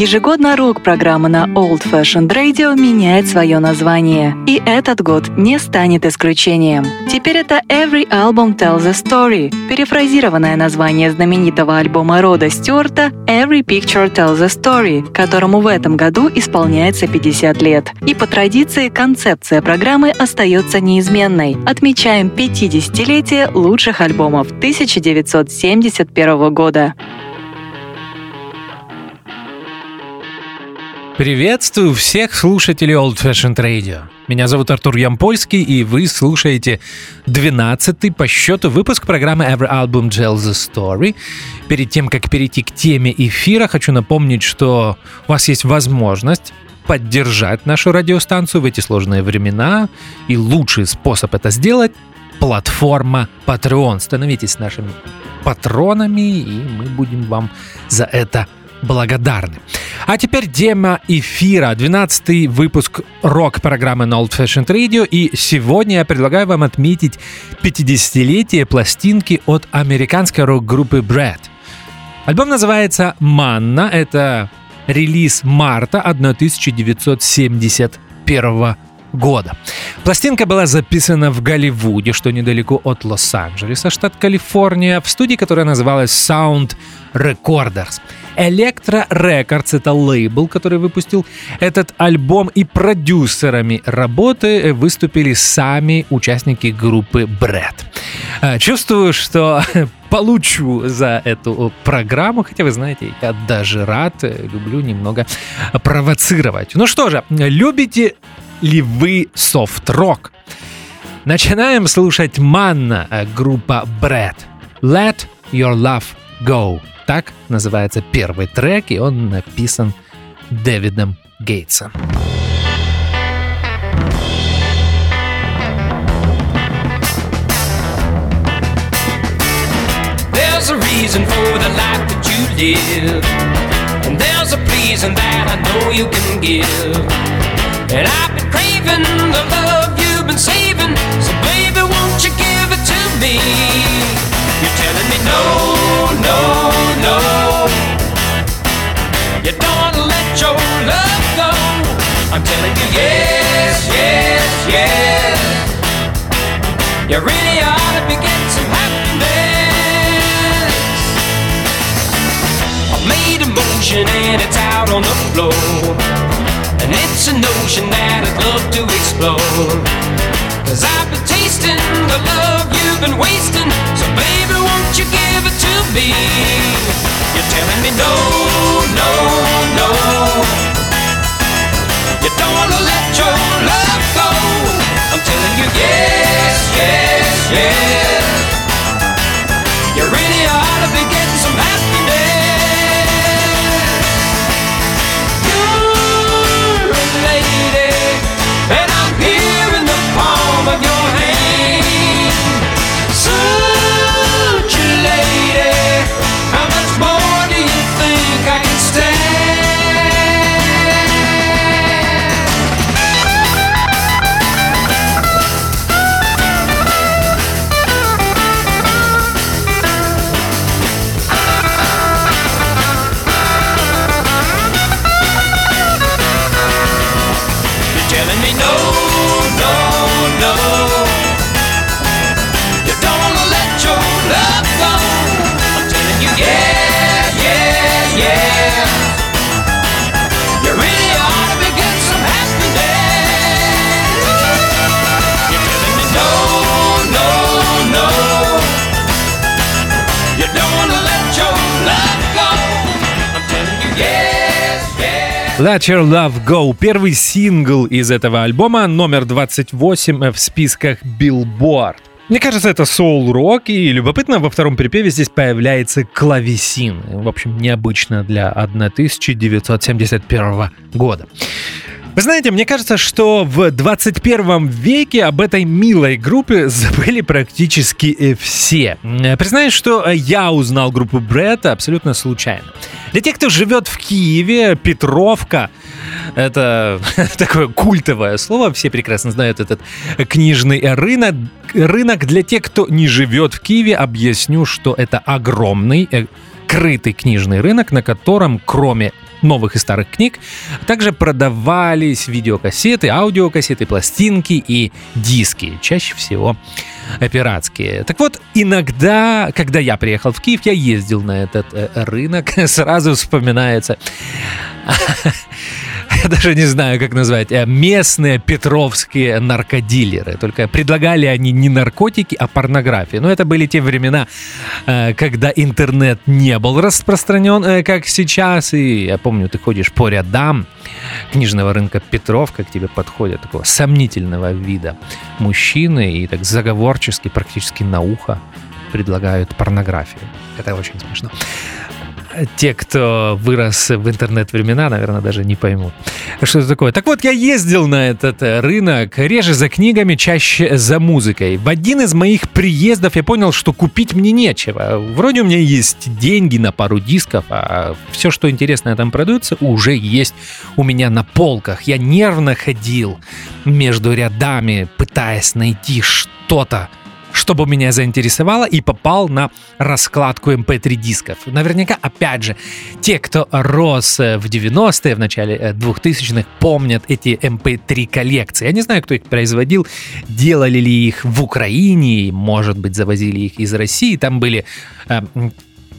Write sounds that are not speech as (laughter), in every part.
Ежегодно рок-программа на Old Fashioned Radio меняет свое название, и этот год не станет исключением. Теперь это Every Album Tells a Story, перефразированное название знаменитого альбома Рода Стюарта Every Picture Tells a Story, которому в этом году исполняется 50 лет. И по традиции концепция программы остается неизменной. Отмечаем 50-летие лучших альбомов 1971 года. Приветствую всех слушателей Old Fashioned Radio. Меня зовут Артур Ямпольский, и вы слушаете 12-й по счету выпуск программы Every Album Tells a Story. Перед тем, как перейти к теме эфира, хочу напомнить, что у вас есть возможность поддержать нашу радиостанцию в эти сложные времена, и лучший способ это сделать – платформа Patreon. Становитесь нашими патронами, и мы будем вам за это. А теперь тема эфира, 12 выпуск рок-программы на Old Fashioned Radio, и сегодня я предлагаю вам отметить 50-летие пластинки от американской рок-группы Brad. Альбом называется «Манна», это релиз марта 1971 года. Пластинка была записана в Голливуде, что недалеко от Лос-Анджелеса, штат Калифорния, в студии, которая называлась Sound Recorders. Electro Records — это лейбл, который выпустил этот альбом, и продюсерами работы выступили сами участники группы Брэд. Э, чувствую, что (laughs) получу за эту программу, хотя вы знаете, я даже рад, люблю немного провоцировать. Ну что же, любите ли вы софт-рок? Начинаем слушать Манна, группа Брэд. Let Your Love Go. Так называется первый трек, и он написан Дэвидом Гейтсом. There's a reason for the life that you live. And there's a pleasing that I know you can give. And I've been craving the love you've been saving. So, baby, won't you give it to me? You're telling me no. You don't wanna let your love go. I'm telling you yes, yes, yes. You really ought to be getting some happiness. I've made a motion and it's out on the floor. And it's a notion that I'd love to explore. Cause I've been tasting the love you've been wasting. So, baby, won't you give it to me? You're telling me no, no, no. You don't wanna let your love go. I'm telling you yes, yes, yes. You really ought to be getting some. Let Your Love Go. Первый сингл из этого альбома, номер 28 в списках Billboard. Мне кажется, это соул-рок, и любопытно, во втором припеве здесь появляется клавесин. В общем, необычно для 1971 года. Вы знаете, мне кажется, что в 21 веке об этой милой группе забыли практически э, все. Э, Признаюсь, что э, я узнал группу Брэд абсолютно случайно. Для тех, кто живет в Киеве, Петровка — это (laughs) такое культовое слово, все прекрасно знают этот книжный рынок. Рынок для тех, кто не живет в Киеве, объясню, что это огромный крытый книжный рынок, на котором кроме новых и старых книг. Также продавались видеокассеты, аудиокассеты, пластинки и диски. Чаще всего пиратские. Так вот, иногда, когда я приехал в Киев, я ездил на этот э, рынок, (laughs) сразу вспоминается я даже не знаю, как назвать, э, местные петровские наркодилеры. Только предлагали они не наркотики, а порнографию. Но это были те времена, э, когда интернет не был распространен, э, как сейчас. И я помню, ты ходишь по рядам книжного рынка Петров, как тебе подходят такого сомнительного вида мужчины и так заговорчески, практически на ухо предлагают порнографию. Это очень смешно те, кто вырос в интернет-времена, наверное, даже не поймут, что это такое. Так вот, я ездил на этот э, рынок, реже за книгами, чаще за музыкой. В один из моих приездов я понял, что купить мне нечего. Вроде у меня есть деньги на пару дисков, а все, что интересное там продается, уже есть у меня на полках. Я нервно ходил между рядами, пытаясь найти что-то, чтобы меня заинтересовало, и попал на раскладку MP3 эм дисков. Наверняка, опять же, те, кто рос э, в 90-е, в начале 2000-х, э, помнят эти MP3 эм коллекции. Я не знаю, кто их производил, делали ли их в Украине, может быть, завозили их из России. Там были э,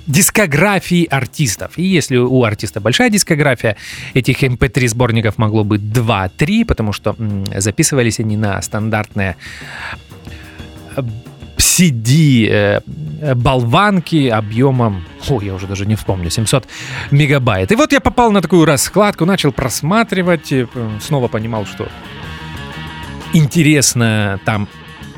дискографии артистов. И если у артиста большая дискография, этих MP3 эм сборников могло быть 2-3, потому что записывались они на стандартные CD э, болванки объемом, о, я уже даже не вспомню, 700 мегабайт. И вот я попал на такую раскладку, начал просматривать, э, снова понимал, что интересно там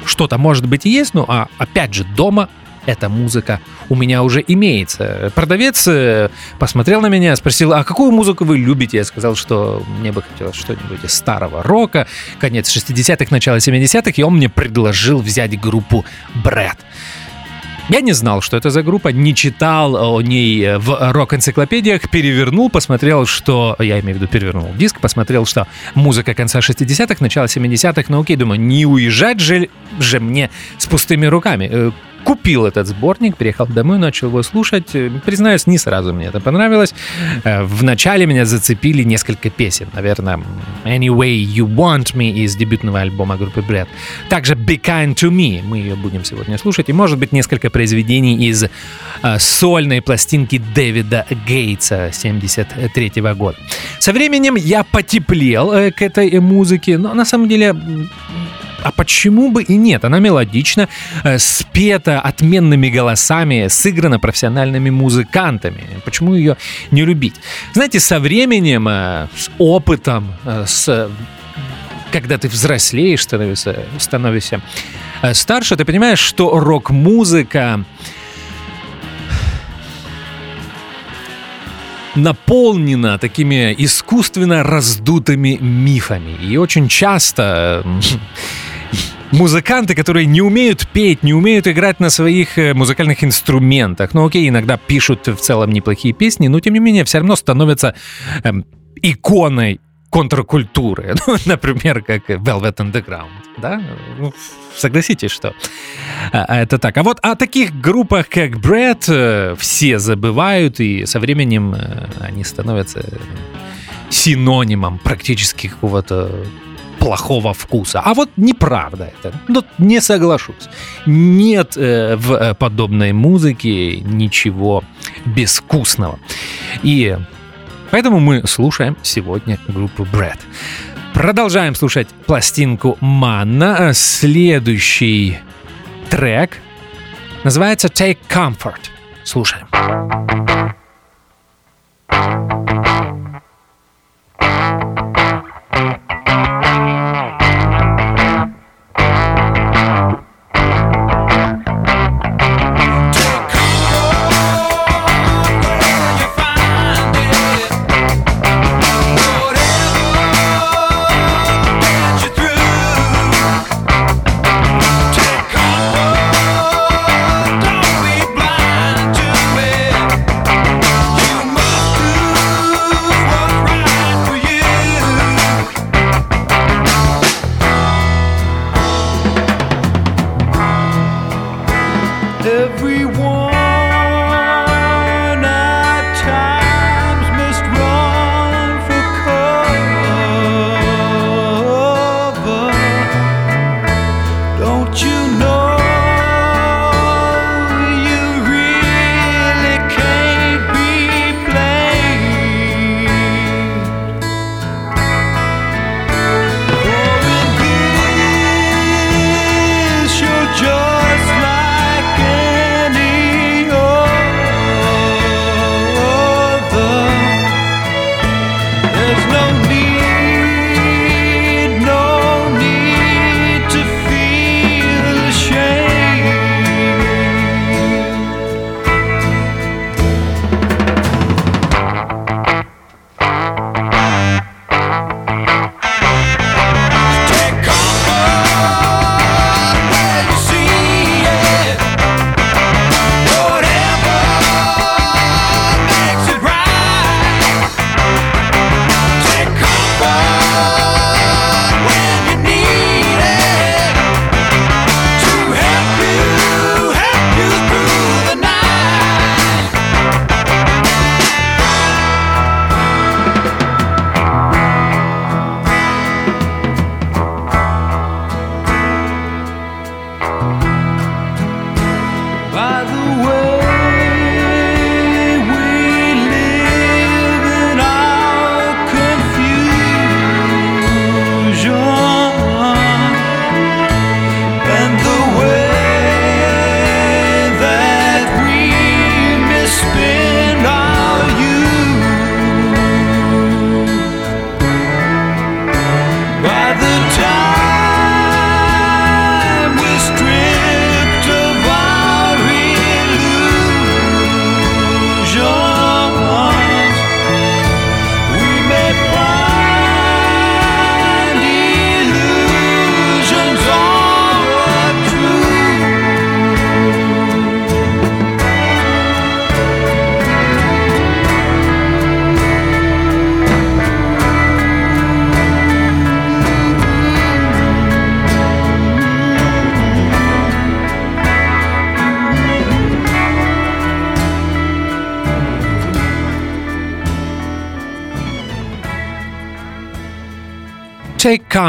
что-то может быть и есть, ну а опять же дома эта музыка у меня уже имеется. Продавец э, посмотрел на меня, спросил, а какую музыку вы любите? Я сказал, что мне бы хотелось что-нибудь из старого рока, конец 60-х, начало 70-х, и он мне предложил взять группу Брэд. Я не знал, что это за группа, не читал о ней в рок-энциклопедиях, перевернул, посмотрел, что... Я имею в виду перевернул диск, посмотрел, что музыка конца 60-х, начала 70-х, ну окей, думаю, не уезжать же, же мне с пустыми руками. Э, купил этот сборник, приехал домой, начал его слушать. Признаюсь, не сразу мне это понравилось. Э, вначале меня зацепили несколько песен. Наверное, Anyway You Want Me из дебютного альбома группы Bread. Также Be Kind To Me, мы ее будем сегодня слушать. И, может быть, несколько произведений из э, сольной пластинки Дэвида Гейтса 73 года. Со временем я потеплел э, к этой музыке, но на самом деле а почему бы и нет? Она мелодична, э, спета отменными голосами, сыграна профессиональными музыкантами. Почему ее не любить? Знаете, со временем, э, с опытом, э, с когда ты взрослеешь, становишься, становишься старше, ты понимаешь, что рок-музыка наполнена такими искусственно раздутыми мифами. И очень часто музыканты, которые не умеют петь, не умеют играть на своих э, музыкальных инструментах. Ну окей, иногда пишут в целом неплохие песни, но тем не менее все равно становятся эм, иконой контркультуры. (laughs) Ну, например, как Velvet Underground. Да? Ну, согласитесь, что а, а это так. А вот о таких группах, как э, все забывают, и со временем э, они становятся синонимом практически какого-то плохого вкуса. А вот неправда это. Но ну, не соглашусь. Нет э, в э, подобной музыке ничего безвкусного. И поэтому мы слушаем сегодня группу Brad. Продолжаем слушать пластинку Манна. Следующий трек называется Take Comfort. Слушаем.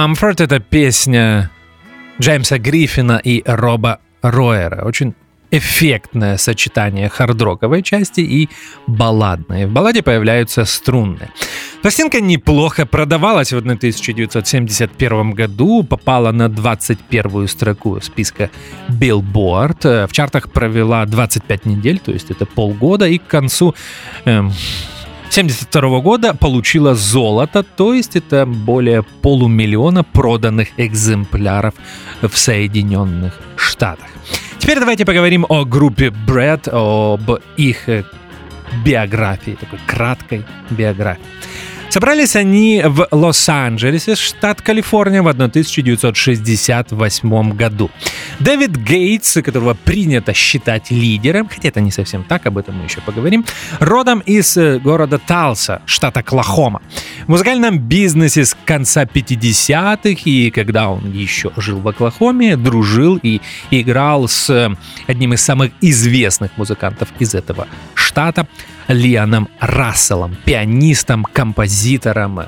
Comfort — это песня Джеймса Гриффина и Роба Ройера. Очень эффектное сочетание хардроковой части и балладной. В балладе появляются струнные. Пластинка неплохо продавалась в 1971 году, попала на 21 строку списка Billboard. В чартах провела 25 недель, то есть это полгода, и к концу эм, 1972 года получила золото, то есть это более полумиллиона проданных экземпляров в Соединенных Штатах. Теперь давайте поговорим о группе Brad, об их биографии, такой краткой биографии. Собрались они в Лос-Анджелесе, штат Калифорния, в 1968 году. Дэвид Гейтс, которого принято считать лидером, хотя это не совсем так, об этом мы еще поговорим, родом из э, города Талса, штата Оклахома. В музыкальном бизнесе с конца 50-х, и когда он еще жил в Оклахоме, дружил и играл с э, одним из самых известных музыкантов из этого штата – Лианом Расселом, пианистом, композитором,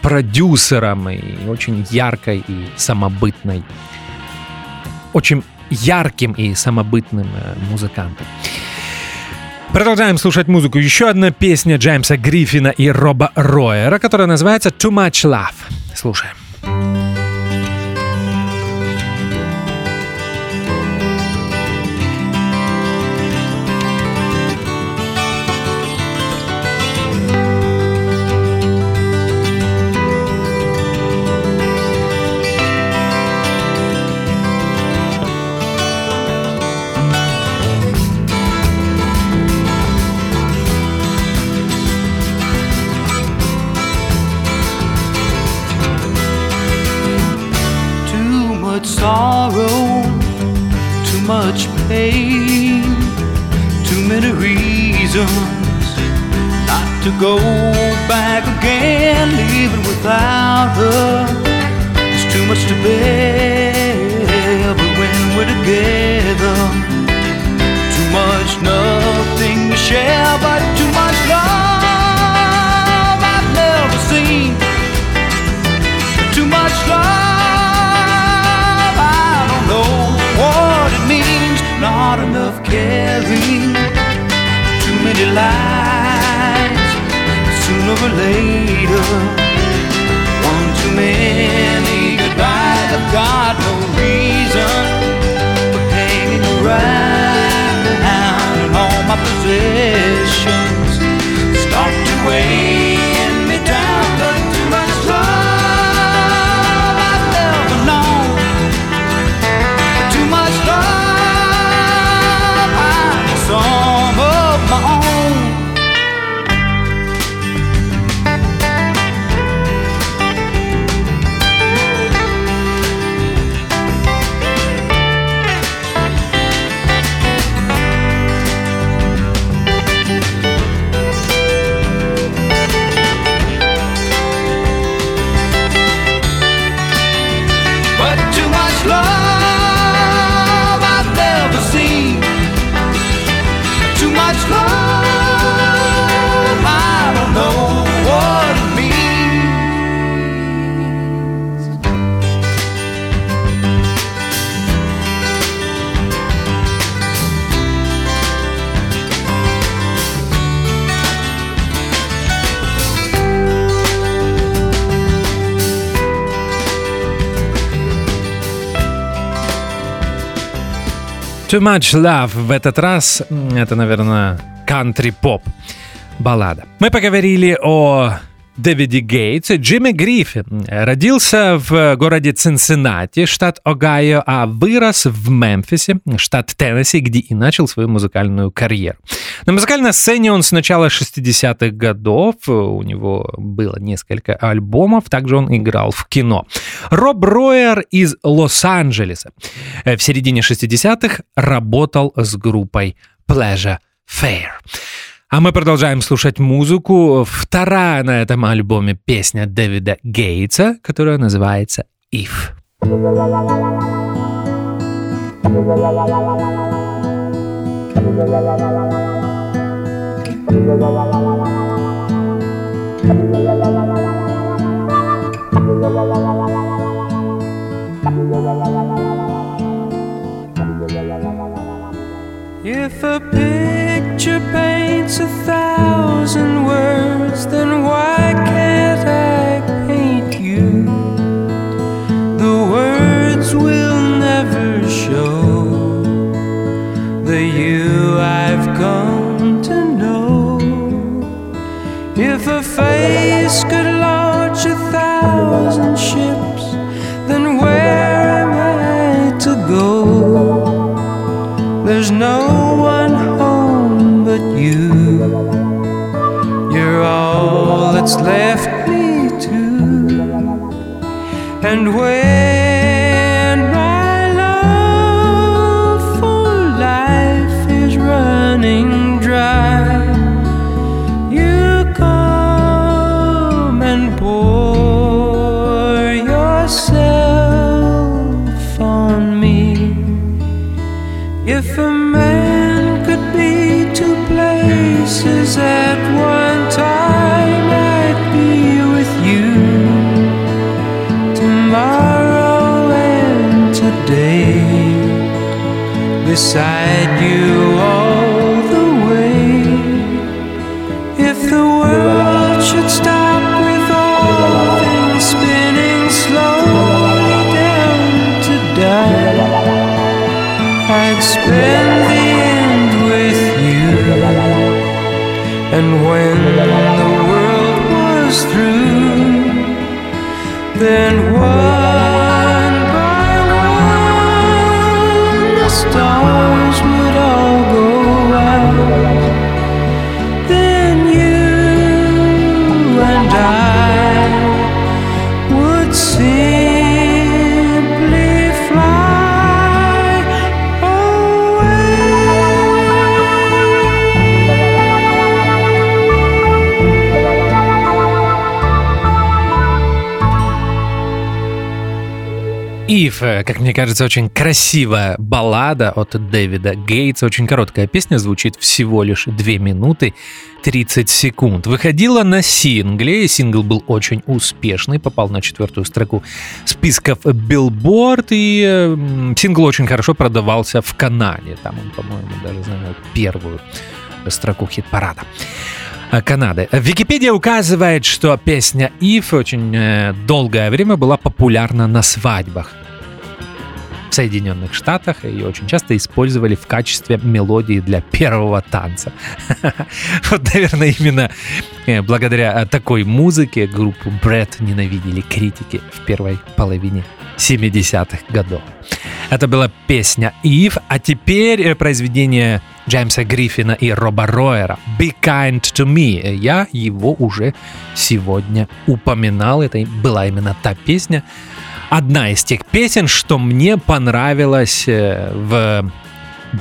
продюсером и очень яркой и самобытной, очень ярким и самобытным э, музыкантом. Продолжаем слушать музыку. Еще одна песня Джеймса Гриффина и Роба Ройера, которая называется «Too Much Love». Слушаем. Or later. One too many goodbyes. I've got no reason for hanging around, and all my possessions start to weigh Too Much Love в этот раз это, наверное, кантри-поп баллада. Мы поговорили о Дэвиде Гейтсе. Джимми Гриффин родился в городе Цинциннати, штат Огайо, а вырос в Мемфисе, штат Теннесси, где и начал свою музыкальную карьеру. На музыкальной сцене он с начала 60-х годов, у него было несколько альбомов, также он играл в кино. Роб Ройер из Лос-Анджелеса в середине 60-х работал с группой Pleasure Fair. А мы продолжаем слушать музыку. Вторая на этом альбоме песня Дэвида Гейтса, которая называется «If». If a picture paints a thousand words, then why can't I paint you? The words will never show the you I've come to know. If a face what's left. Beside you If, э, как мне кажется, очень красивая баллада от Дэвида Гейтса. Очень короткая песня, звучит всего лишь 2 минуты 30 секунд. Выходила на сингле, и сингл был очень успешный, попал на четвертую строку списков Billboard, и э, сингл очень хорошо продавался в Канаде. Там он, по-моему, даже занял первую строку хит-парада. Э, Канады. Википедия указывает, что песня If очень э, долгое время была популярна на свадьбах в Соединенных Штатах. Ее очень часто использовали в качестве мелодии для первого танца. (laughs) Вот, наверное, именно э, благодаря такой музыке группу Брэд ненавидели критики в первой половине 70-х годов. Это была песня Eve, а теперь произведение Джеймса Гриффина и Роба Ройера «Be Kind to Me». Я его уже сегодня упоминал. Это была именно та песня, одна из тех песен, что мне понравилось э, в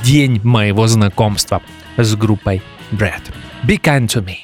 день моего знакомства с группой Brad. Be Kind to Me.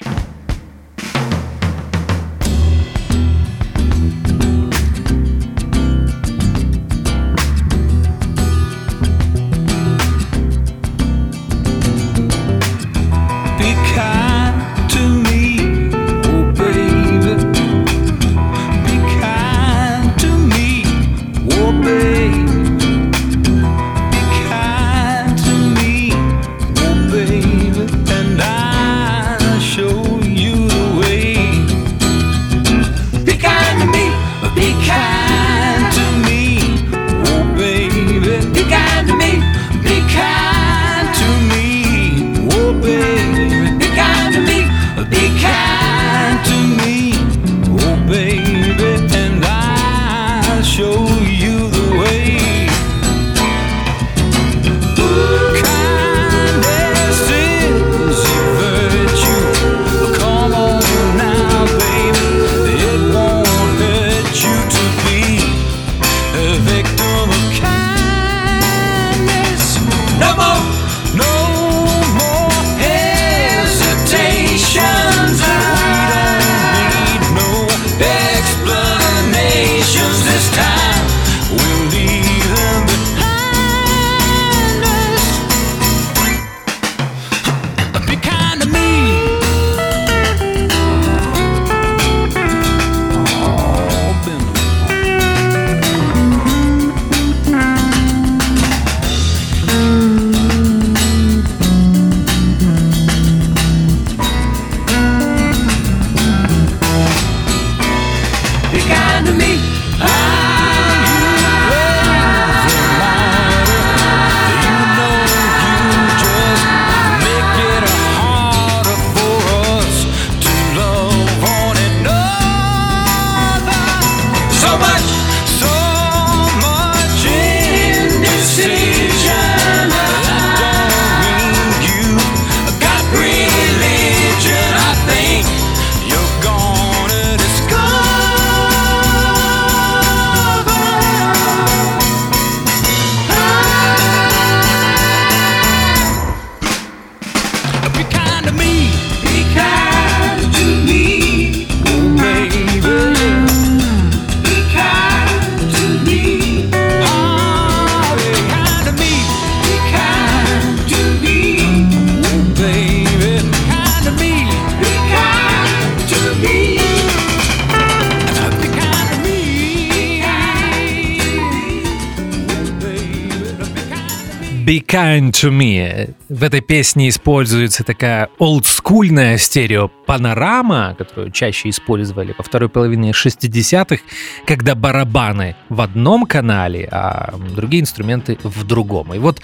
Kind to Me. В этой песне используется такая олдскульная стереопанорама, которую чаще использовали во второй половине 60-х, когда барабаны в одном канале, а другие инструменты в другом. И вот,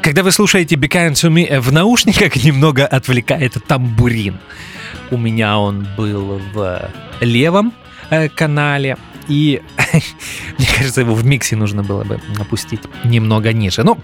когда вы слушаете Be Kind to Me в наушниках, (laughs) немного отвлекает тамбурин. У меня он был в левом э, канале, и (laughs) мне кажется, его в миксе нужно было бы опустить немного ниже. Ну,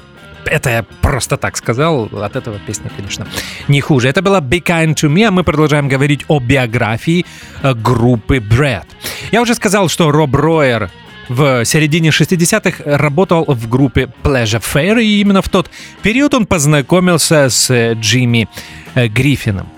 это я просто так сказал, от этого песня, конечно, не хуже. Это была Be Kind to Me, а мы продолжаем говорить о биографии э, группы Brad. Я уже сказал, что Роб Ройер в середине 60-х работал в группе Pleasure Fair, и именно в тот период он познакомился с э, Джимми э, Гриффином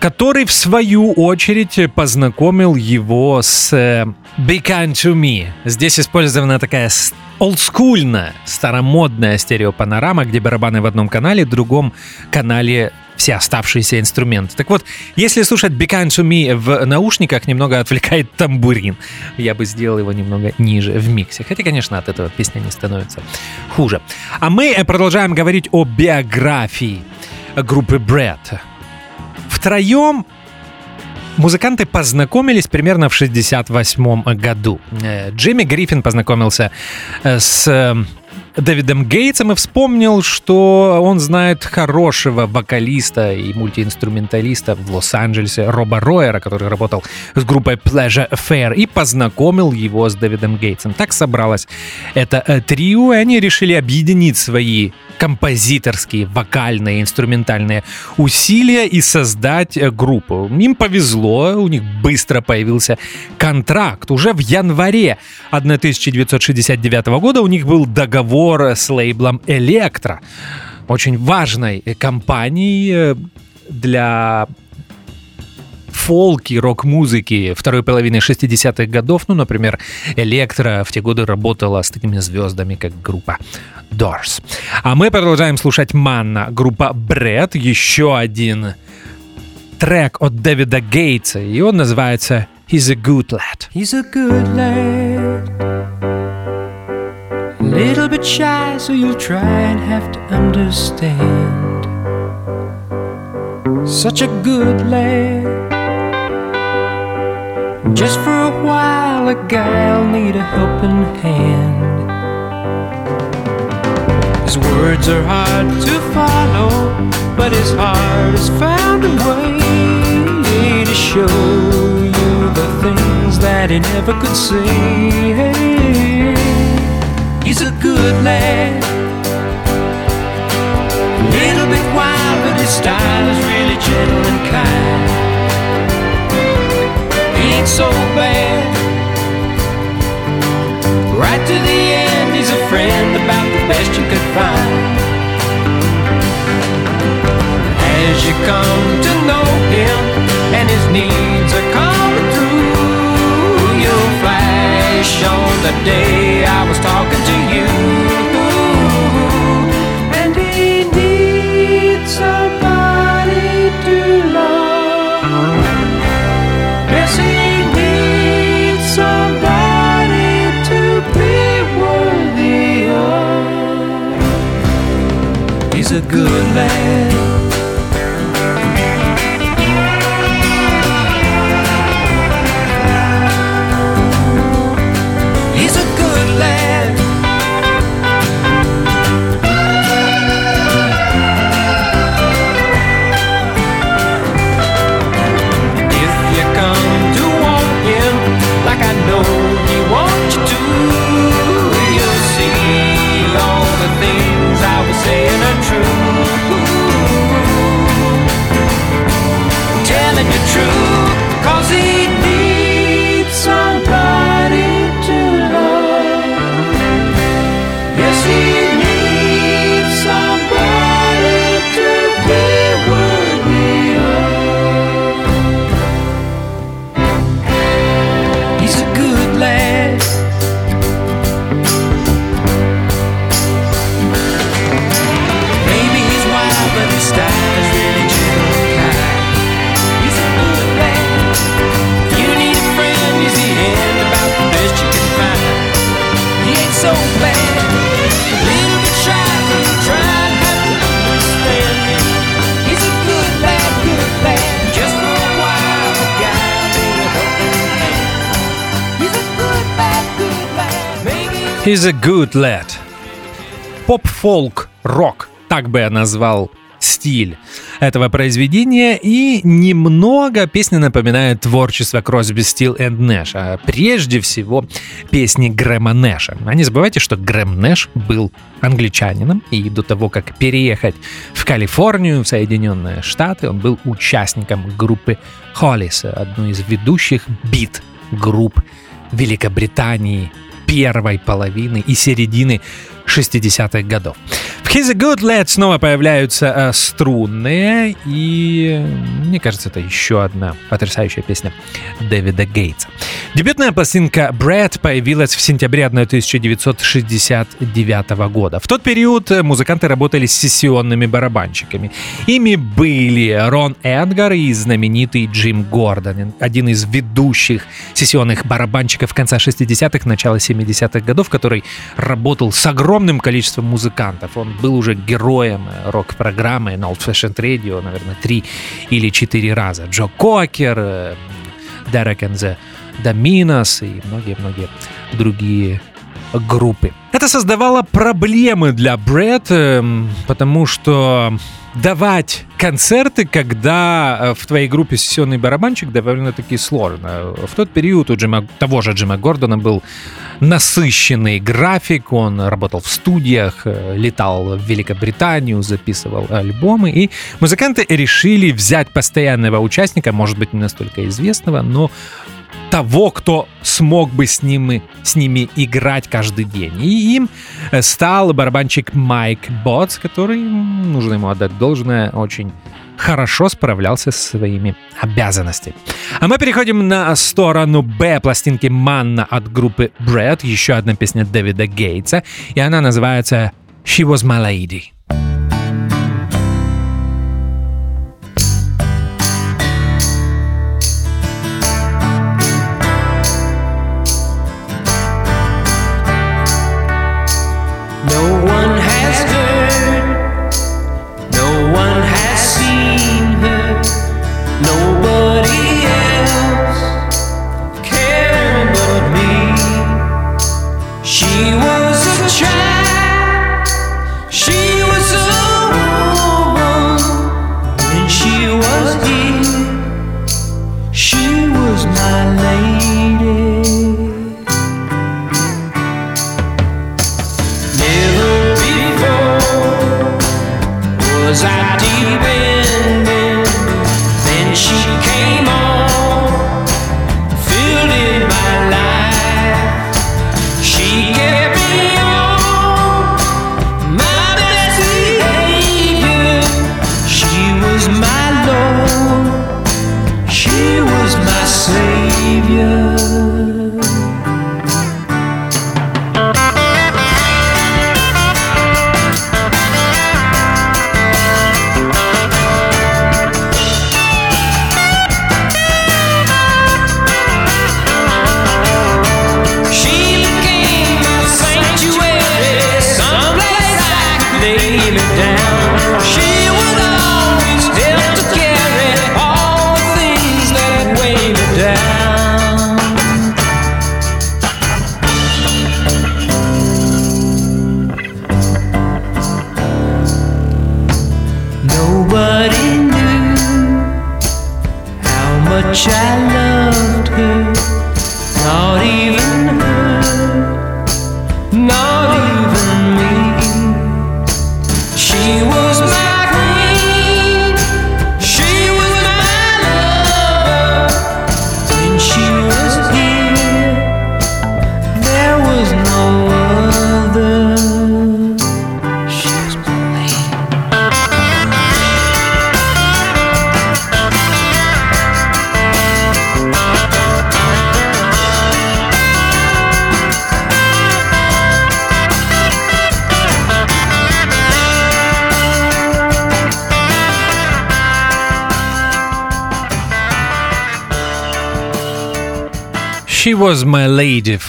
который, в свою очередь, познакомил его с Be Kind to Me. Здесь использована такая олдскульная, старомодная стереопанорама, где барабаны в одном канале, в другом канале все оставшиеся инструменты. Так вот, если слушать Be Kind to Me в наушниках, немного отвлекает тамбурин. Я бы сделал его немного ниже в миксе. Хотя, конечно, от этого песня не становится хуже. А мы продолжаем говорить о биографии группы Brad. Втроем Музыканты познакомились примерно в 68 году. Э, Джимми Гриффин познакомился э, с э, Дэвидом Гейтсом и вспомнил, что он знает хорошего вокалиста и мультиинструменталиста в Лос-Анджелесе Роба Ройера, который работал с группой Pleasure Affair, и познакомил его с Дэвидом Гейтсом. Так собралось это трио, и они решили объединить свои композиторские, вокальные, инструментальные усилия и создать э, группу. Им повезло, у них быстро появился контракт. Уже в январе 1969 года у них был договор с лейблом Electra, очень важной компанией э, для фолки, рок-музыки второй половины 60-х годов. Ну, например, Электро в те годы работала с такими звездами, как группа Doors. А мы продолжаем слушать Манна, группа Бред, еще один трек от Дэвида Гейтса, и он называется He's a Good Lad. He's a good lad. little bit shy, so you'll try and have to understand. Such a good lad. Just for a while, a guy'll need a helping hand. His words are hard to follow, but his heart has found a way to show you the things that he never could say. He's a good lad. A little bit wild, but his style is really gentle and kind. Find. As you come to know him, and his needs are coming through, you'll flash on the day I was talking to you. land. He's a good lad. Поп-фолк-рок, так бы я назвал стиль этого произведения, и немного песня напоминает творчество Кросби, Стиллз и Нэш, а прежде всего песни Грэма Нэша. А не забывайте, что Грэм Нэш был англичанином, и до того, как переехать в Калифорнию, в Соединенные Штаты, он был участником группы Холлиз, одной из ведущих бит-групп Великобритании первой половины и середины 60-х годов. В He's a Good Lad снова появляются э, струнные, и мне кажется, это еще одна потрясающая песня Дэвида Гейтса. Дебютная пластинка Брэд появилась в сентябре 1969 года. В тот период музыканты работали с сессионными барабанщиками. Ими были Рон Эдгар и знаменитый Джим Гордон, один из ведущих сессионных барабанщиков конца 60-х, начала 70-х годов, который работал с огромным количеством музыкантов. Он был уже героем рок-программы на Old Fashioned Radio, наверное, три или четыре раза. Джо Кокер, Derek and the Доминос и многие-многие другие группы. Это создавало проблемы для Брэд, эм, потому что давать концерты, когда э, в твоей группе сессионный барабанщик довольно-таки сложно. В тот период у Джима, того же Джима Гордона был насыщенный график, он работал в студиях, э, летал в Великобританию, записывал альбомы, и музыканты решили взять постоянного участника, может быть, не настолько известного, но того, кто смог бы с ними, с ними играть каждый день. И им э, стал барабанщик Майк Ботс, который, нужно ему отдать должное, очень хорошо справлялся со своими обязанностями. А мы переходим на сторону Б пластинки «Манна» от группы Bread, еще одна песня Дэвида Гейтса, и она называется «She was my lady». know.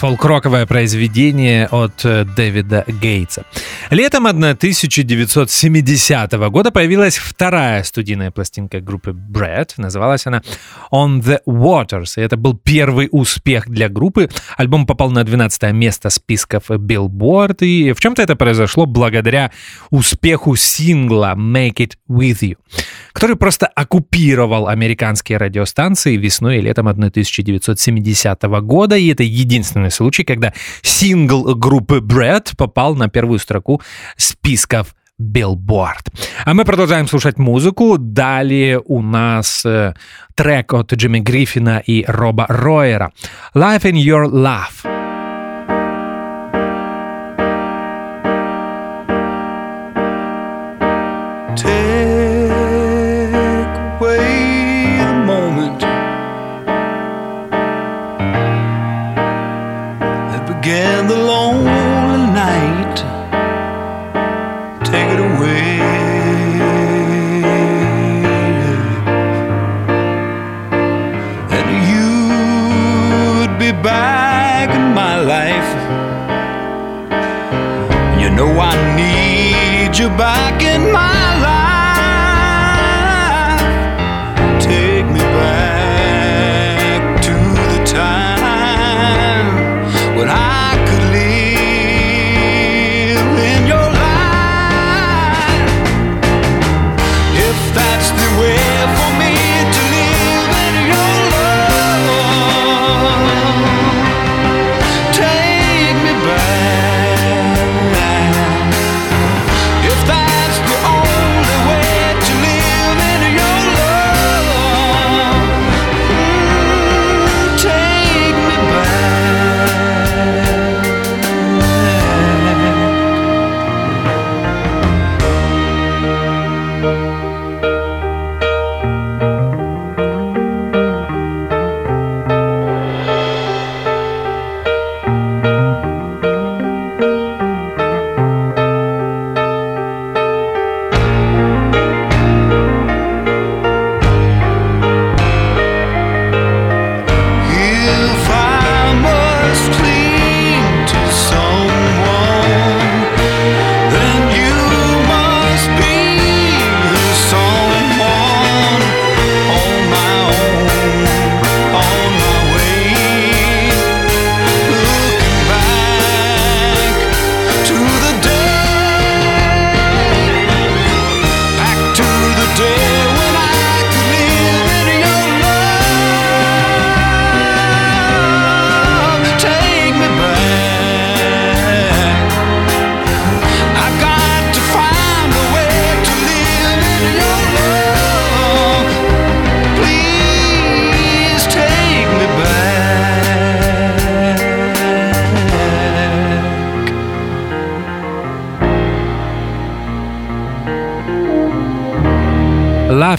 Фолк-роковое произведение от э, Дэвида Гейтса. Летом 1970 года появилась вторая студийная пластинка группы Brad. Называлась она On the Waters. И это был первый успех для группы. Альбом попал на 12 место списков Billboard. И в чем-то это произошло благодаря успеху сингла Make It With You, который просто оккупировал американские радиостанции весной и летом 1970 года. И это единственный случай, когда сингл группы Brad попал на первую строку списков Billboard. А мы продолжаем слушать музыку. Далее у нас э, трек от Джимми Гриффина и Роба Ройера. Life in Your Love.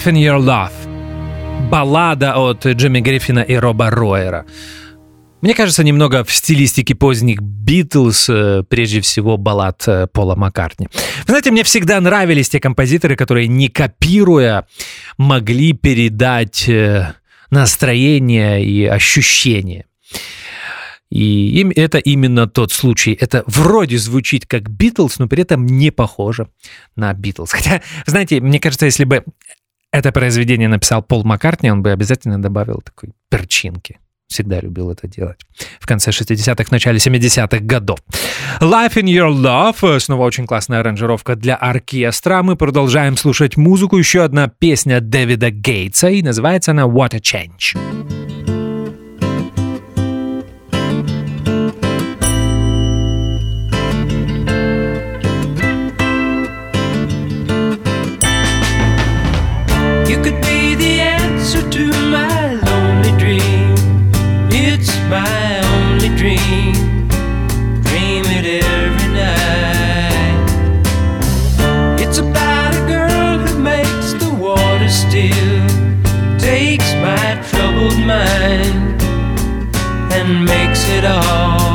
Life in Your Love. Баллада от Джимми Гриффина и Роба Ройера. Мне кажется, немного в стилистике поздних Битлз, э, прежде всего баллад э, Пола Маккартни. Вы знаете, мне всегда нравились те композиторы, которые, не копируя, могли передать э, настроение и ощущения. И им это именно тот случай. Это вроде звучит как Битлз, но при этом не похоже на Битлз. Хотя, знаете, мне кажется, если бы это произведение написал Пол Маккартни, он бы обязательно добавил такой перчинки. Всегда любил это делать. В конце 60-х, начале 70-х годов. Life in Your Love. Снова очень классная аранжировка для оркестра. Мы продолжаем слушать музыку. Еще одна песня Дэвида Гейтса. И называется она What a Change. makes it all.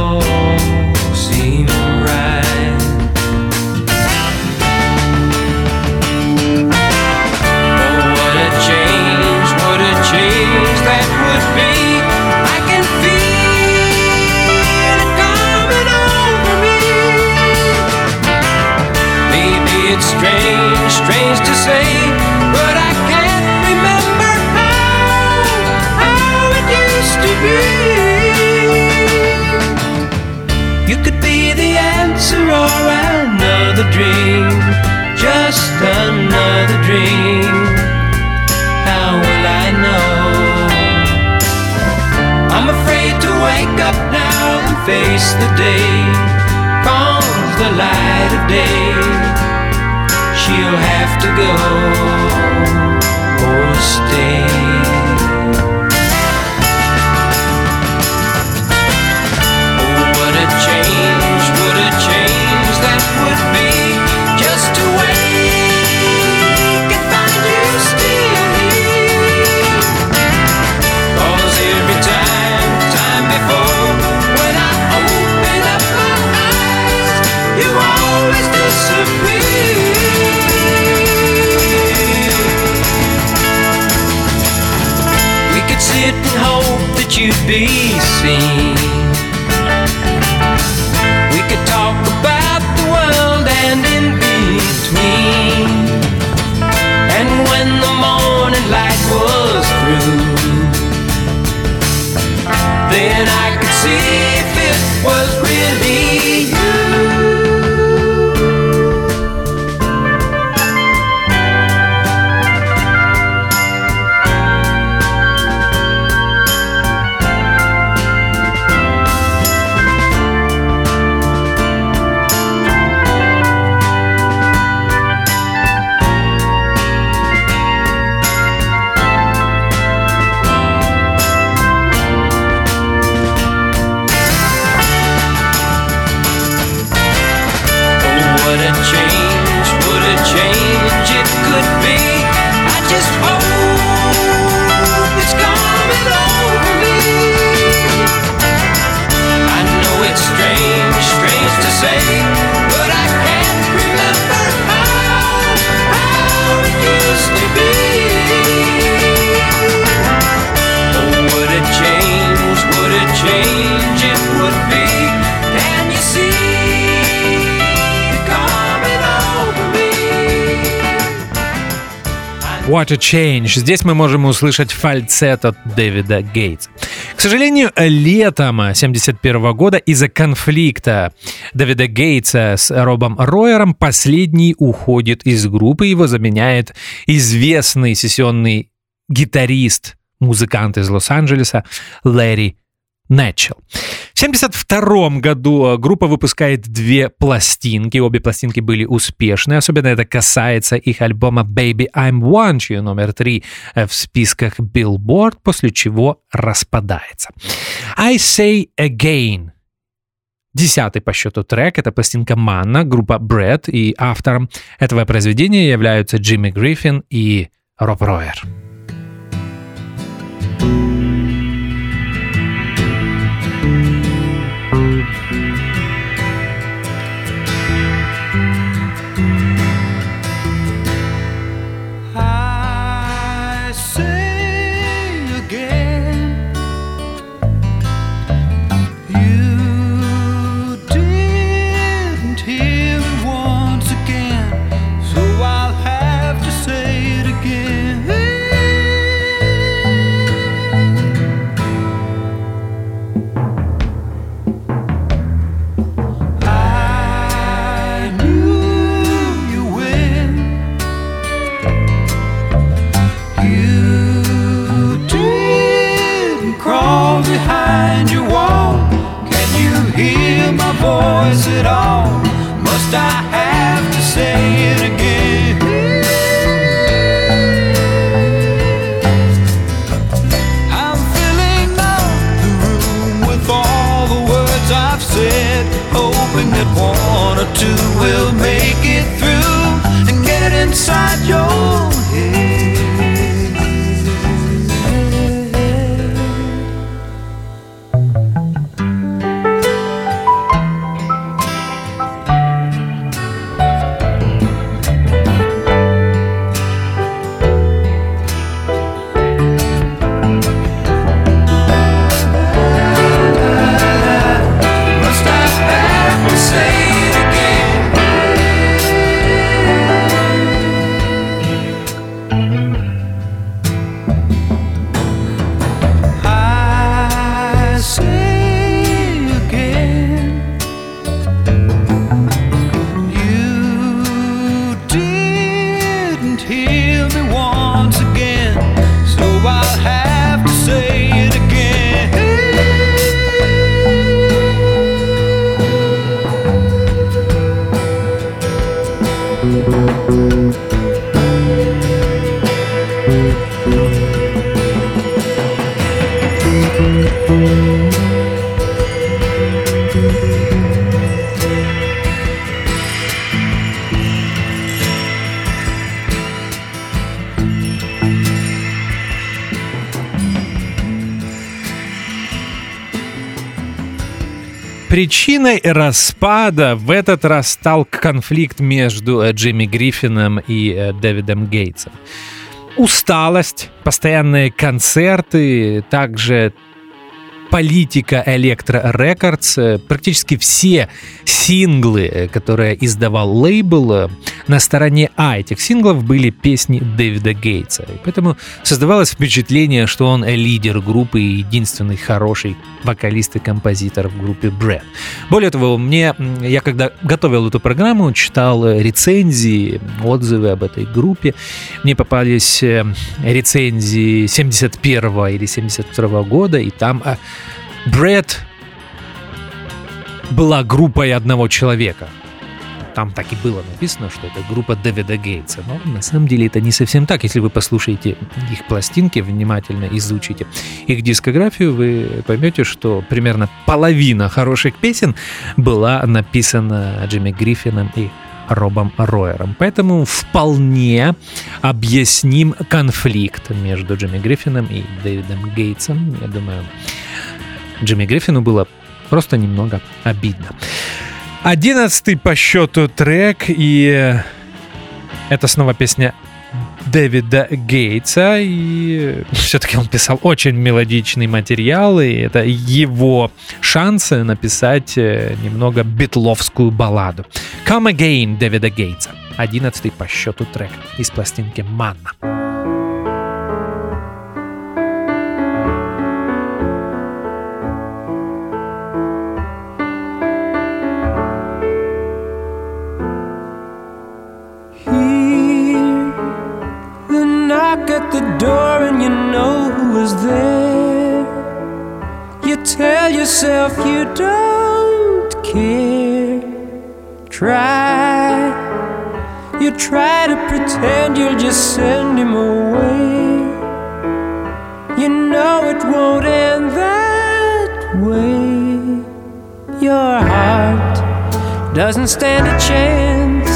face the day, comes the light of day. She'll have to go or stay. What a Change. Здесь мы можем услышать фальцет от Дэвида Гейтс. К сожалению, летом 1971 года из-за конфликта Дэвида Гейтса с Робом Ройером последний уходит из группы, его заменяет известный сессионный гитарист, музыкант из Лос-Анджелеса Лэри начал. В 1972 году э, группа выпускает две пластинки. Обе пластинки были успешны. Особенно это касается их альбома «Baby I'm One», чье номер три э, в списках Billboard, после чего распадается. «I Say Again» Десятый по счету трек — это пластинка «Манна», группа Брэд, и автором этого произведения являются Джимми Гриффин и Роб Ройер. está Причиной распада в этот раз стал конфликт между э, Джимми Гриффином и э, Дэвидом Гейтсом. Усталость, постоянные концерты, также политика Electro Records. Э, практически все синглы, которые издавал лейбл, на стороне А этих синглов были песни Дэвида Гейтса. И поэтому создавалось впечатление, что он лидер группы и единственный хороший вокалист и композитор в группе Брэд. Более того, мне, я когда готовил эту программу, читал рецензии, отзывы об этой группе. Мне попались рецензии 71 или 72 года, и там Брэд была группой одного человека. Там так и было написано, что это группа Дэвида Гейтса. Но на самом деле это не совсем так. Если вы послушаете их пластинки, внимательно изучите их дискографию, вы поймете, что примерно половина хороших песен была написана Джимми Гриффином и Робом Ройером. Поэтому вполне объясним конфликт между Джимми Гриффином и Дэвидом Гейтсом. Я думаю, Джимми Гриффину было просто немного обидно. Одиннадцатый по счету трек, и это снова песня Дэвида Гейтса, и все-таки он писал очень мелодичный материал, и это его шанс написать э, немного битловскую балладу. Come Again Дэвида Гейтса. Одиннадцатый по счету трек из пластинки «Манна». Door and you know who is there. You tell yourself you don't care. Try, you try to pretend you'll just send him away. You know it won't end that way. Your heart doesn't stand a chance.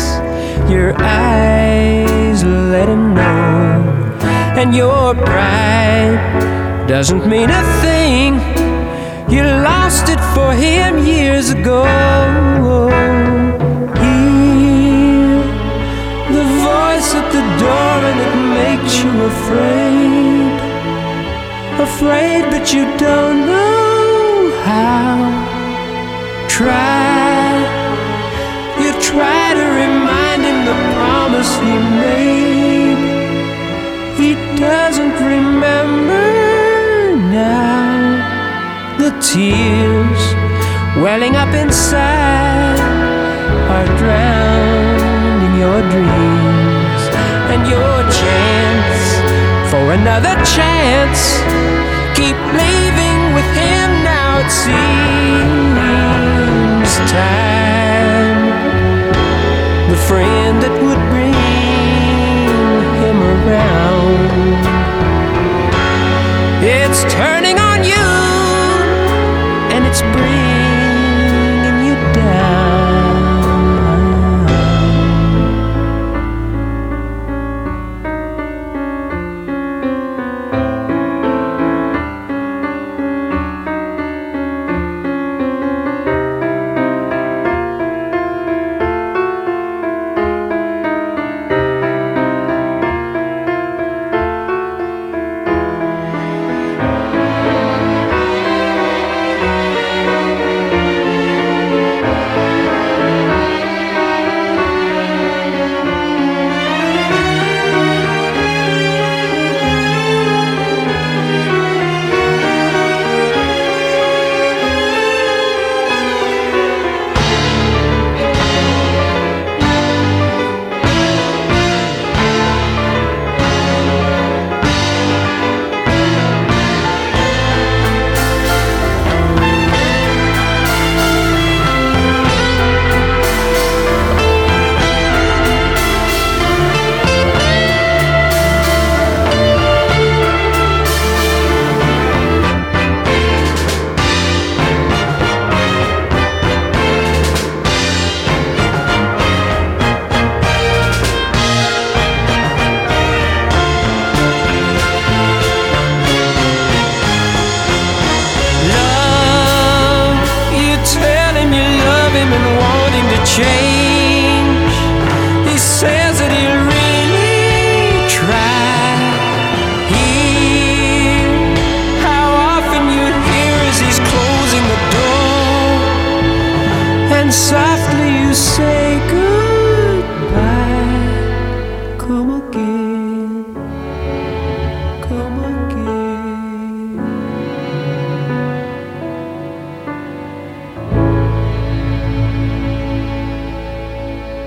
Your eyes let him know and your pride doesn't mean a thing. You lost it for him years ago. Hear the voice at the door, and it makes you afraid. Afraid, but you don't know how. Try, tears welling up inside are drowning your dreams and your chance for another chance. Keep leaving with him now, it seems time.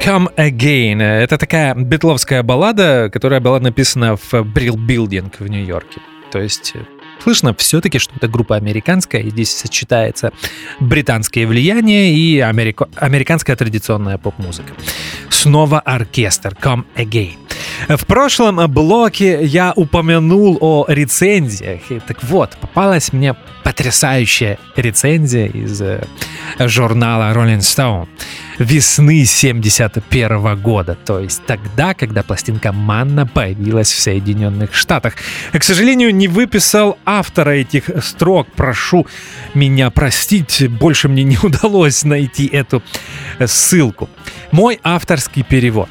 Come Again. Это такая битловская баллада, которая была написана в Brill Building в Нью-Йорке. То есть э, слышно все-таки, что это группа американская, и здесь сочетается британское влияние и америко- американская традиционная поп-музыка. Снова оркестр Come Again. В прошлом блоке я упомянул о рецензиях. И так вот, попалась мне потрясающая рецензия из э, журнала Rolling Stone весны 71 года, то есть тогда, когда пластинка «Манна» появилась в Соединенных Штатах. К сожалению, не выписал автора этих строк, прошу меня простить, больше мне не (laughs) удалось найти эту ссылку. Мой авторский перевод.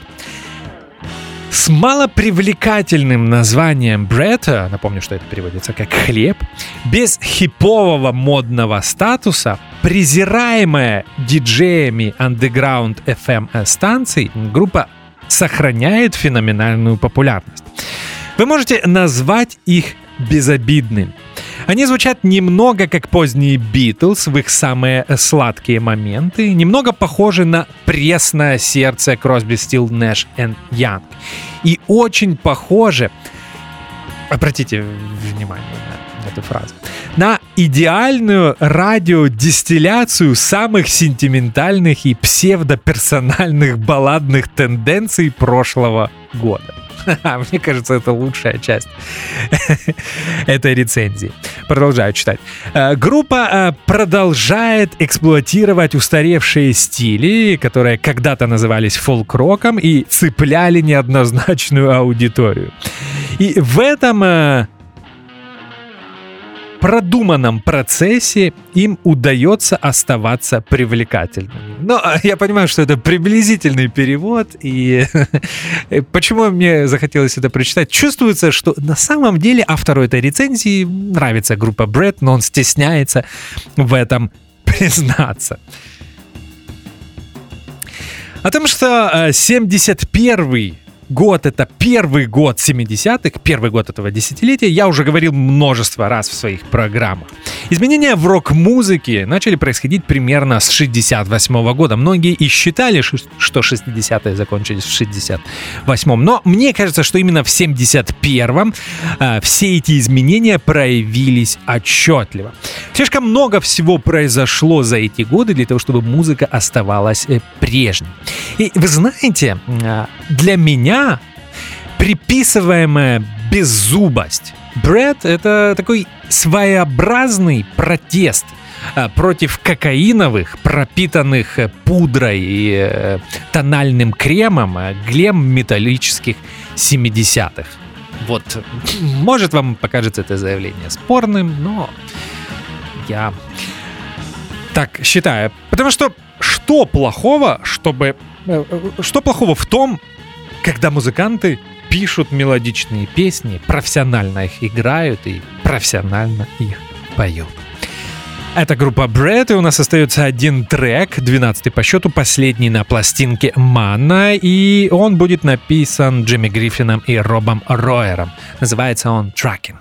С малопривлекательным названием Бретта, напомню, что это переводится как «хлеб», без хипового модного статуса, презираемая диджеями Underground FM станций, группа сохраняет феноменальную популярность. Вы можете назвать их безобидными. Они звучат немного как поздние Битлз в их самые сладкие моменты, немного похожи на пресное сердце Кросби, Стил, Нэш и Янг. И очень похожи, обратите внимание на эту фразу, на идеальную радиодистилляцию самых сентиментальных и псевдоперсональных балладных тенденций прошлого года. (laughs) Мне кажется, это лучшая часть (laughs) этой рецензии. Продолжаю читать. Э, Группа э, продолжает эксплуатировать устаревшие стили, которые когда-то назывались фолк-роком и цепляли неоднозначную аудиторию. И в этом э, продуманном процессе им удается оставаться привлекательными. Но а, я понимаю, что это приблизительный перевод, и (laughs) почему мне захотелось это прочитать? Чувствуется, что на самом деле автору этой рецензии нравится группа Брэд, но он стесняется в этом (laughs) признаться. О том, что э, 71 год — это первый год 70-х, первый год этого десятилетия, я уже говорил множество раз в своих программах. Изменения в рок-музыке начали происходить примерно с 68 года. Многие и считали, что 60-е закончились в 68-м, но мне кажется, что именно в 71-м э, все эти изменения проявились отчетливо. Слишком много всего произошло за эти годы для того, чтобы музыка оставалась э, прежней. И вы знаете, э, для меня приписываемая беззубость Брэд — это такой своеобразный протест э, против кокаиновых, пропитанных э, пудрой и э, тональным кремом глем металлических 70-х. Вот, может, вам покажется это заявление спорным, но я так считаю. Потому что что плохого, чтобы... Что плохого в том, когда музыканты пишут мелодичные песни, профессионально их играют и профессионально их поют. Это группа Bread, и у нас остается один трек, 12 по счету, последний на пластинке Манна, и он будет написан Джимми Гриффином и Робом Ройером. Называется он «Tracking».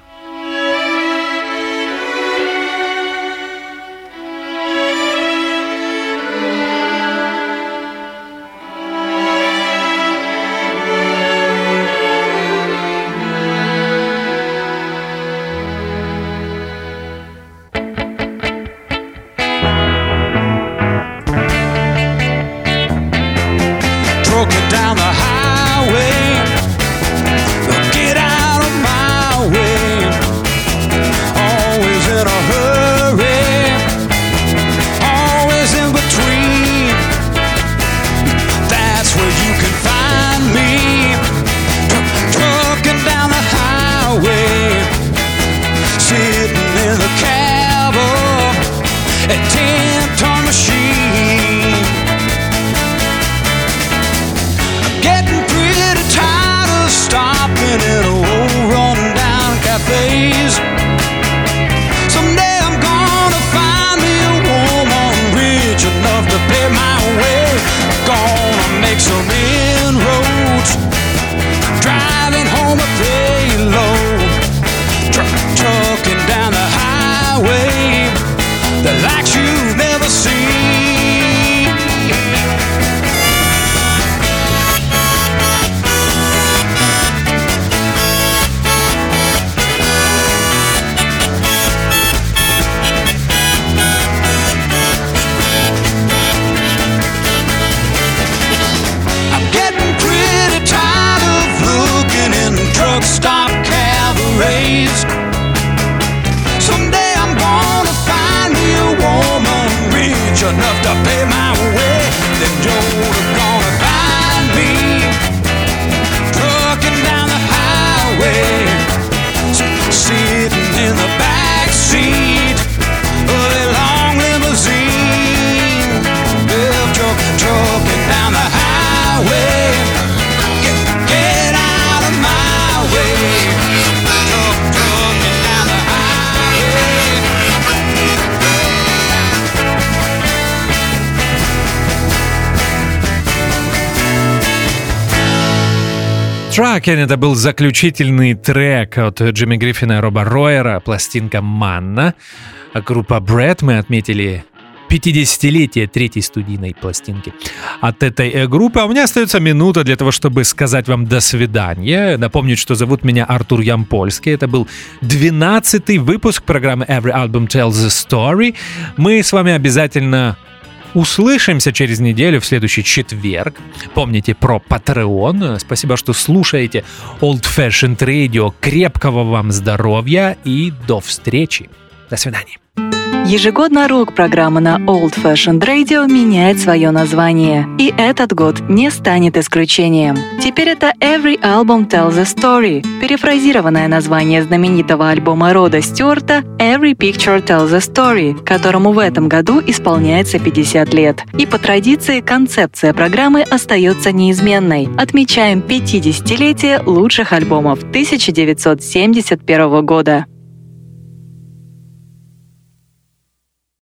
Тракен это был заключительный трек от Джимми Гриффина и Роба Ройера, пластинка «Манна». А группа Брэд мы отметили 50-летие третьей студийной пластинки от этой э, группы. А у меня остается минута для того, чтобы сказать вам до свидания. Напомнить, что зовут меня Артур Ямпольский. Это был 12-й выпуск программы Every Album Tells a Story. Мы с вами обязательно Услышимся через неделю в следующий четверг. Помните про Patreon. Спасибо, что слушаете Old Fashioned Radio. Крепкого вам здоровья и до встречи. До свидания. Ежегодно рок-программа на Old Fashioned Radio меняет свое название. И этот год не станет исключением. Теперь это Every Album Tells a Story, перефразированное название знаменитого альбома Рода Стюарта Every Picture Tells a Story, которому в этом году исполняется 50 лет. И по традиции концепция программы остается неизменной. Отмечаем 50-летие лучших альбомов 1971 года.